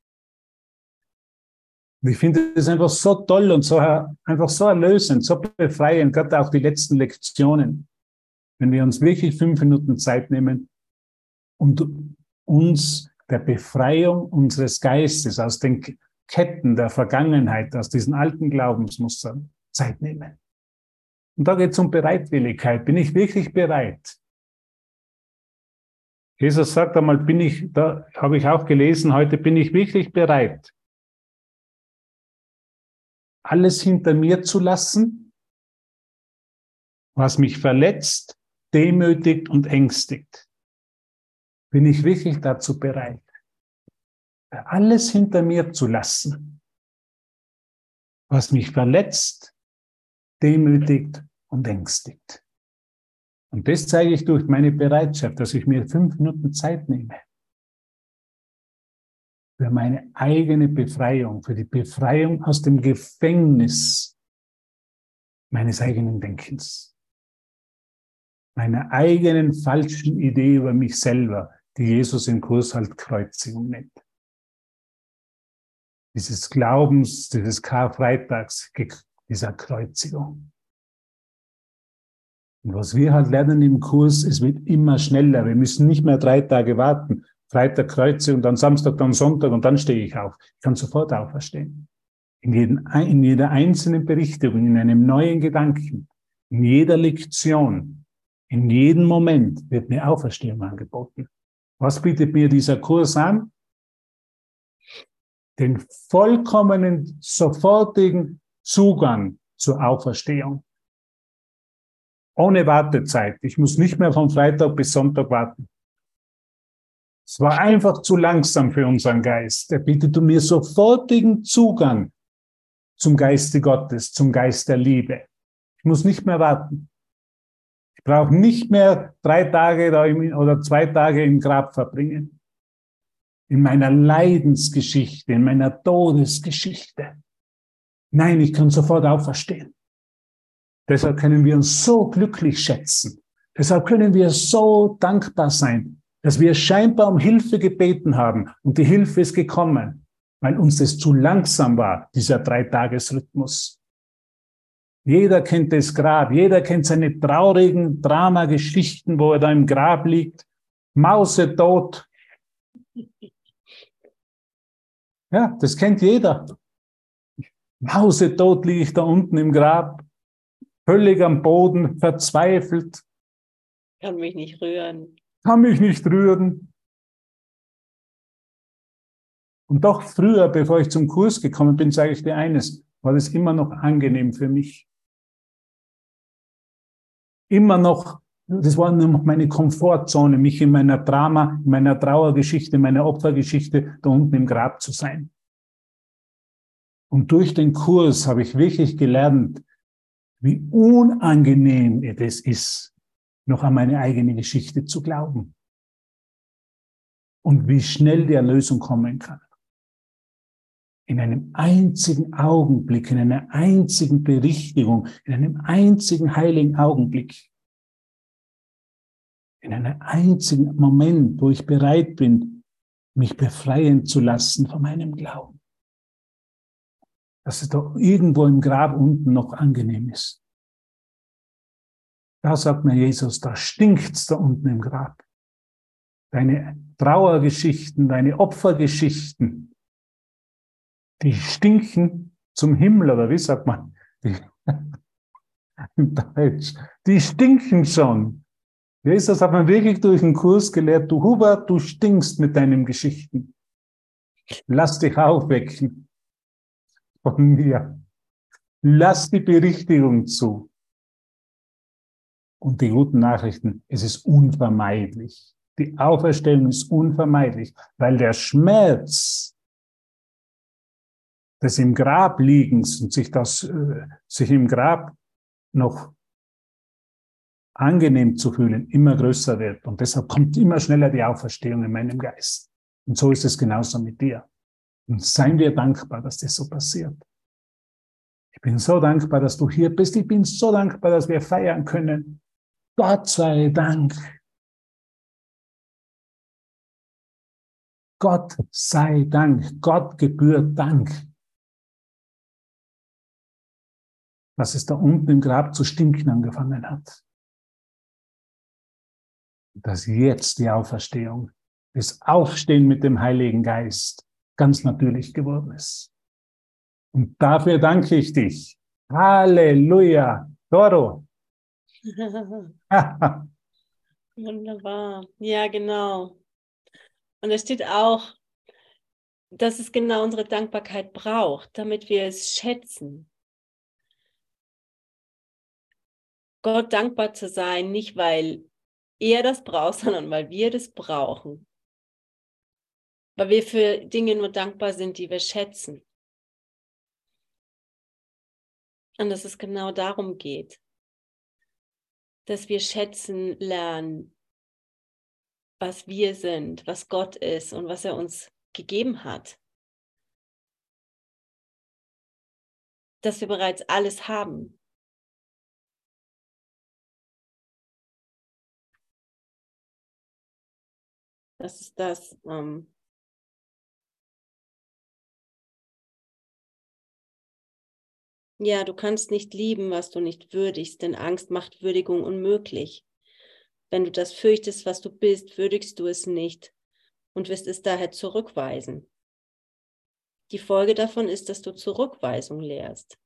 Ich finde das einfach so toll und so, einfach so erlösend, so befreiend, gerade auch die letzten Lektionen. Wenn wir uns wirklich fünf Minuten Zeit nehmen und uns der Befreiung unseres Geistes aus den Ketten der Vergangenheit, aus diesen alten Glaubensmustern Zeit nehmen. Und da geht es um Bereitwilligkeit. Bin ich wirklich bereit? Jesus sagt einmal, bin ich, da habe ich auch gelesen, heute bin ich wirklich bereit, alles hinter mir zu lassen, was mich verletzt, demütigt und ängstigt? Bin ich wirklich dazu bereit, alles hinter mir zu lassen, was mich verletzt, demütigt und ängstigt? Und das zeige ich durch meine Bereitschaft, dass ich mir fünf Minuten Zeit nehme für meine eigene Befreiung, für die Befreiung aus dem Gefängnis meines eigenen Denkens, meiner eigenen falschen Idee über mich selber, die Jesus in Kurs halt Kreuzigung nennt. Dieses Glaubens, dieses Karfreitags, dieser Kreuzigung. Und was wir halt lernen im Kurs, es wird immer schneller. Wir müssen nicht mehr drei Tage warten. Freitag Kreuze und dann Samstag, dann Sonntag und dann stehe ich auf. Ich kann sofort auferstehen. In, jeden, in jeder einzelnen Berichtigung, in einem neuen Gedanken, in jeder Lektion, in jedem Moment wird mir Auferstehung angeboten. Was bietet mir dieser Kurs an? Den vollkommenen, sofortigen Zugang zur Auferstehung. Ohne Wartezeit. Ich muss nicht mehr von Freitag bis Sonntag warten. Es war einfach zu langsam für unseren Geist. Er bietet mir sofortigen Zugang zum Geiste Gottes, zum Geist der Liebe. Ich muss nicht mehr warten. Ich brauche nicht mehr drei Tage oder zwei Tage im Grab verbringen. In meiner Leidensgeschichte, in meiner Todesgeschichte. Nein, ich kann sofort auferstehen. Deshalb können wir uns so glücklich schätzen. Deshalb können wir so dankbar sein, dass wir scheinbar um Hilfe gebeten haben und die Hilfe ist gekommen, weil uns das zu langsam war, dieser Dreitagesrhythmus. Jeder kennt das Grab, jeder kennt seine traurigen Dramageschichten, wo er da im Grab liegt, mausetot. Ja, das kennt jeder. Mausetot liege ich da unten im Grab, völlig am Boden, verzweifelt. Kann mich nicht rühren. Kann mich nicht rühren. Und doch früher, bevor ich zum Kurs gekommen bin, sage ich dir eines, war das immer noch angenehm für mich. Immer noch, das war nur noch meine Komfortzone, mich in meiner Drama, in meiner Trauergeschichte, in meiner Opfergeschichte da unten im Grab zu sein. Und durch den Kurs habe ich wirklich gelernt, wie unangenehm es ist, noch an meine eigene Geschichte zu glauben. Und wie schnell die Erlösung kommen kann. In einem einzigen Augenblick, in einer einzigen Berichtigung, in einem einzigen heiligen Augenblick. In einem einzigen Moment, wo ich bereit bin, mich befreien zu lassen von meinem Glauben dass es doch irgendwo im Grab unten noch angenehm ist. Da sagt mir Jesus, da stinkt's da unten im Grab. Deine Trauergeschichten, deine Opfergeschichten, die stinken zum Himmel, oder wie sagt man? Die, Deutsch. Die stinken schon. Jesus hat mir wirklich durch den Kurs gelehrt, du Hubert, du stinkst mit deinen Geschichten. Lass dich aufwecken von mir. Lass die Berichtigung zu. Und die guten Nachrichten, es ist unvermeidlich. Die Auferstehung ist unvermeidlich, weil der Schmerz des im Grab liegens und sich das, äh, sich im Grab noch angenehm zu fühlen, immer größer wird. Und deshalb kommt immer schneller die Auferstehung in meinem Geist. Und so ist es genauso mit dir. Und seien wir dankbar, dass das so passiert. Ich bin so dankbar, dass du hier bist. Ich bin so dankbar, dass wir feiern können. Gott sei Dank. Gott sei Dank. Gott gebührt Dank. Dass es da unten im Grab zu stinken angefangen hat. Dass jetzt die Auferstehung, das Aufstehen mit dem Heiligen Geist ganz natürlich geworden ist. Und dafür danke ich dich. Halleluja. Doro. Wunderbar. Ja, genau. Und es steht auch, dass es genau unsere Dankbarkeit braucht, damit wir es schätzen. Gott dankbar zu sein, nicht weil er das braucht, sondern weil wir das brauchen. Weil wir für Dinge nur dankbar sind, die wir schätzen. Und dass es genau darum geht, dass wir schätzen lernen, was wir sind, was Gott ist und was er uns gegeben hat. Dass wir bereits alles haben. Das ist das, ähm, Ja, du kannst nicht lieben, was du nicht würdigst, denn Angst macht Würdigung unmöglich. Wenn du das fürchtest, was du bist, würdigst du es nicht und wirst es daher zurückweisen. Die Folge davon ist, dass du Zurückweisung lehrst.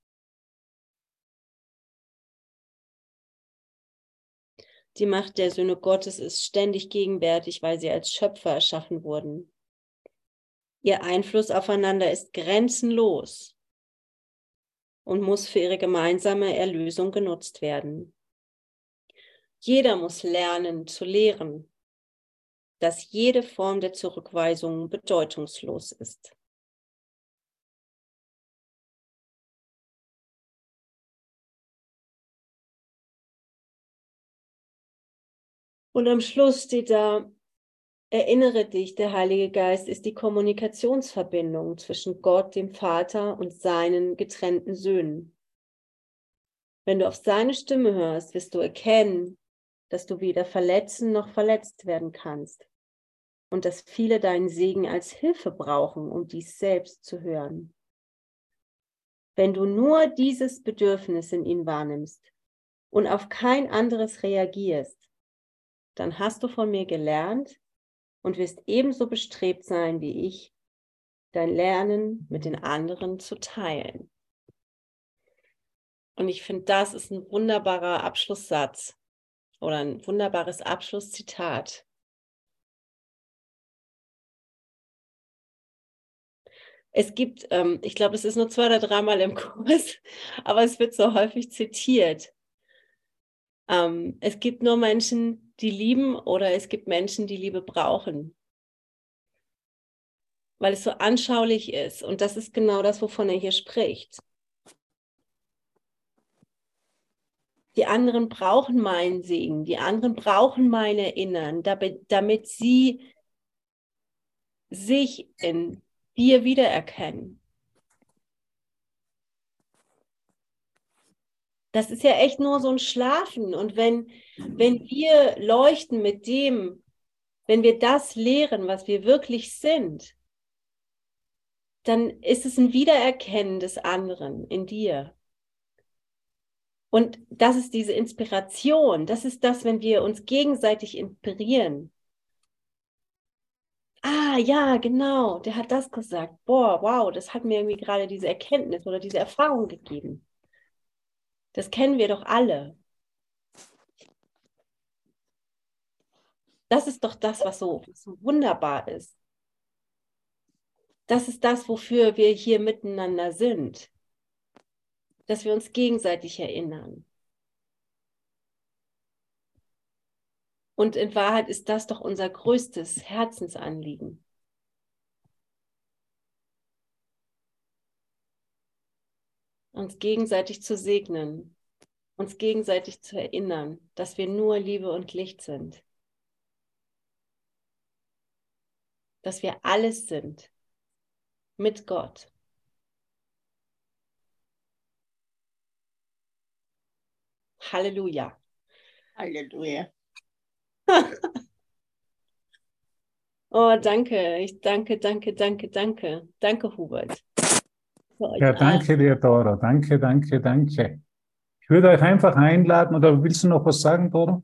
Die Macht der Söhne Gottes ist ständig gegenwärtig, weil sie als Schöpfer erschaffen wurden. Ihr Einfluss aufeinander ist grenzenlos und muss für ihre gemeinsame Erlösung genutzt werden. Jeder muss lernen zu lehren. dass jede Form der Zurückweisung bedeutungslos ist. Und am Schluss steht da, erinnere dich, der Heilige Geist ist die Kommunikationsverbindung zwischen Gott, dem Vater und seinen getrennten Söhnen. Wenn du auf seine Stimme hörst, wirst du erkennen, dass du weder verletzen noch verletzt werden kannst und dass viele deinen Segen als Hilfe brauchen, um dies selbst zu hören. Wenn du nur dieses Bedürfnis in ihnen wahrnimmst und auf kein anderes reagierst, dann hast du von mir gelernt und wirst ebenso bestrebt sein wie ich, dein Lernen mit den anderen zu teilen. Und ich finde, das ist ein wunderbarer Abschlusssatz oder ein wunderbares Abschlusszitat. Es gibt, ähm, ich glaube, es ist nur zwei oder dreimal im Kurs, aber es wird so häufig zitiert. Ähm, es gibt nur Menschen, die lieben oder es gibt Menschen, die Liebe brauchen. Weil es so anschaulich ist. Und das ist genau das, wovon er hier spricht. Die anderen brauchen meinen Segen, die anderen brauchen mein Erinnern, damit, damit sie sich in dir wiedererkennen. Das ist ja echt nur so ein Schlafen. Und wenn, wenn wir leuchten mit dem, wenn wir das lehren, was wir wirklich sind, dann ist es ein Wiedererkennen des anderen in dir. Und das ist diese Inspiration. Das ist das, wenn wir uns gegenseitig inspirieren. Ah, ja, genau, der hat das gesagt. Boah, wow, das hat mir irgendwie gerade diese Erkenntnis oder diese Erfahrung gegeben. Das kennen wir doch alle. Das ist doch das, was so, was so wunderbar ist. Das ist das, wofür wir hier miteinander sind. Dass wir uns gegenseitig erinnern. Und in Wahrheit ist das doch unser größtes Herzensanliegen. Uns gegenseitig zu segnen, uns gegenseitig zu erinnern, dass wir nur Liebe und Licht sind, dass wir alles sind mit Gott. Halleluja. Halleluja. oh, danke. Ich danke, danke, danke, danke. Danke, Hubert. Ja, danke dir, Dora. Danke, danke, danke. Ich würde euch einfach einladen, oder willst du noch was sagen, Dora?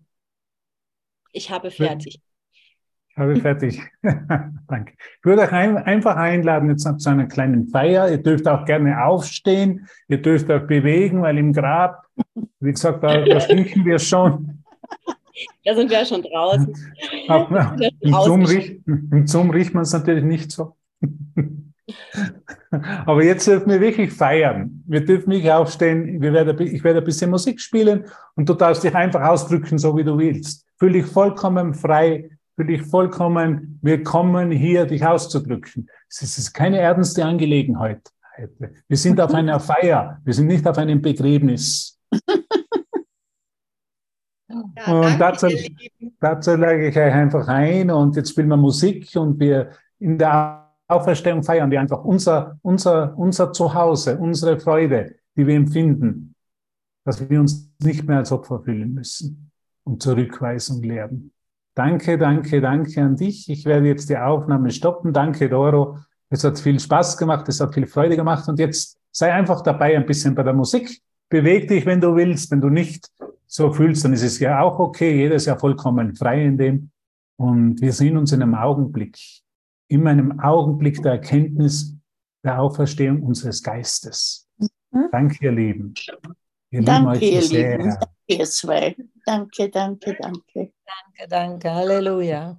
Ich habe fertig. Ich habe fertig. danke. Ich würde euch ein, einfach einladen jetzt zu einer kleinen Feier. Ihr dürft auch gerne aufstehen. Ihr dürft euch bewegen, weil im Grab, wie gesagt, da, da stinken wir schon. Da sind wir ja schon draußen. Aber, Im, Zoom riecht, Im Zoom riecht man es natürlich nicht so. Aber jetzt dürfen wir wirklich feiern. Wir dürfen nicht aufstehen. Wir werden, ich werde ein bisschen Musik spielen und du darfst dich einfach ausdrücken, so wie du willst. Fühl dich vollkommen frei. Fühl dich vollkommen willkommen, hier dich auszudrücken. Es ist keine ernste Angelegenheit. Wir sind auf einer Feier. Wir sind nicht auf einem Begräbnis. Ja, und dazu, dazu lege ich euch einfach ein und jetzt spielen wir Musik und wir in der Auferstehung feiern wir einfach unser, unser, unser Zuhause, unsere Freude, die wir empfinden, dass wir uns nicht mehr als Opfer fühlen müssen und Zurückweisung lehren. Danke, danke, danke an dich. Ich werde jetzt die Aufnahme stoppen. Danke, Doro. Es hat viel Spaß gemacht, es hat viel Freude gemacht und jetzt sei einfach dabei ein bisschen bei der Musik. Beweg dich, wenn du willst. Wenn du nicht so fühlst, dann ist es ja auch okay. Jeder ist ja vollkommen frei in dem. Und wir sehen uns in einem Augenblick in meinem Augenblick der Erkenntnis der Auferstehung unseres Geistes. Mhm. Danke, ihr Lieben. Wir danke, ihr sehr. Lieben. Danke, ihr zwei. Danke, danke, danke. Danke, danke. Halleluja.